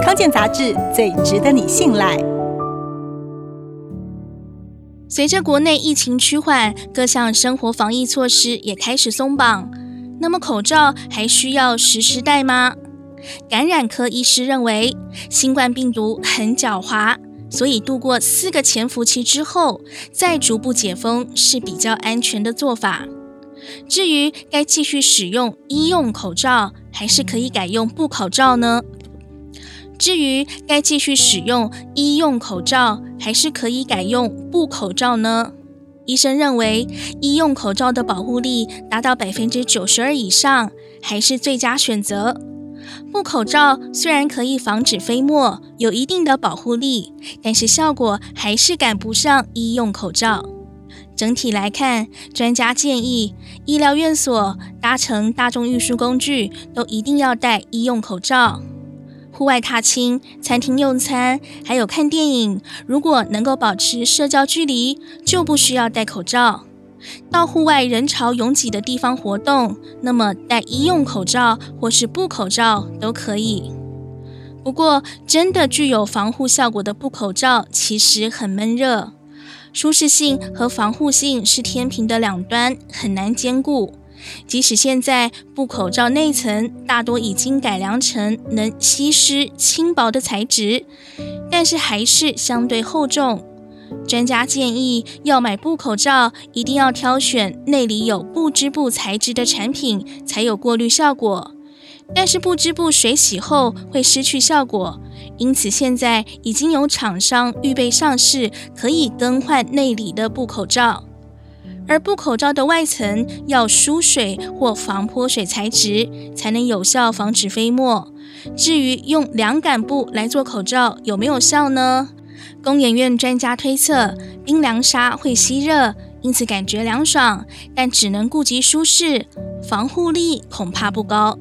康健杂志最值得你信赖。随着国内疫情趋缓，各项生活防疫措施也开始松绑，那么口罩还需要时时戴吗？感染科医师认为，新冠病毒很狡猾，所以度过四个潜伏期之后，再逐步解封是比较安全的做法。至于该继续使用医用口罩，还是可以改用布口罩呢？至于该继续使用医用口罩，还是可以改用布口罩呢？医生认为，医用口罩的保护力达到百分之九十二以上，还是最佳选择。布口罩虽然可以防止飞沫，有一定的保护力，但是效果还是赶不上医用口罩。整体来看，专家建议，医疗院所、搭乘大众运输工具都一定要戴医用口罩。户外踏青、餐厅用餐，还有看电影，如果能够保持社交距离，就不需要戴口罩。到户外人潮拥挤的地方活动，那么戴医用口罩或是布口罩都可以。不过，真的具有防护效果的布口罩其实很闷热。舒适性和防护性是天平的两端，很难兼顾。即使现在布口罩内层大多已经改良成能吸湿、轻薄的材质，但是还是相对厚重。专家建议，要买布口罩，一定要挑选内里有布织布材质的产品，才有过滤效果。但是布织布水洗后会失去效果，因此现在已经有厂商预备上市，可以更换内里的布口罩。而布口罩的外层要疏水或防泼水材质，才能有效防止飞沫。至于用凉感布来做口罩有没有效呢？工研院专家推测，冰凉纱会吸热，因此感觉凉爽，但只能顾及舒适，防护力恐怕不高。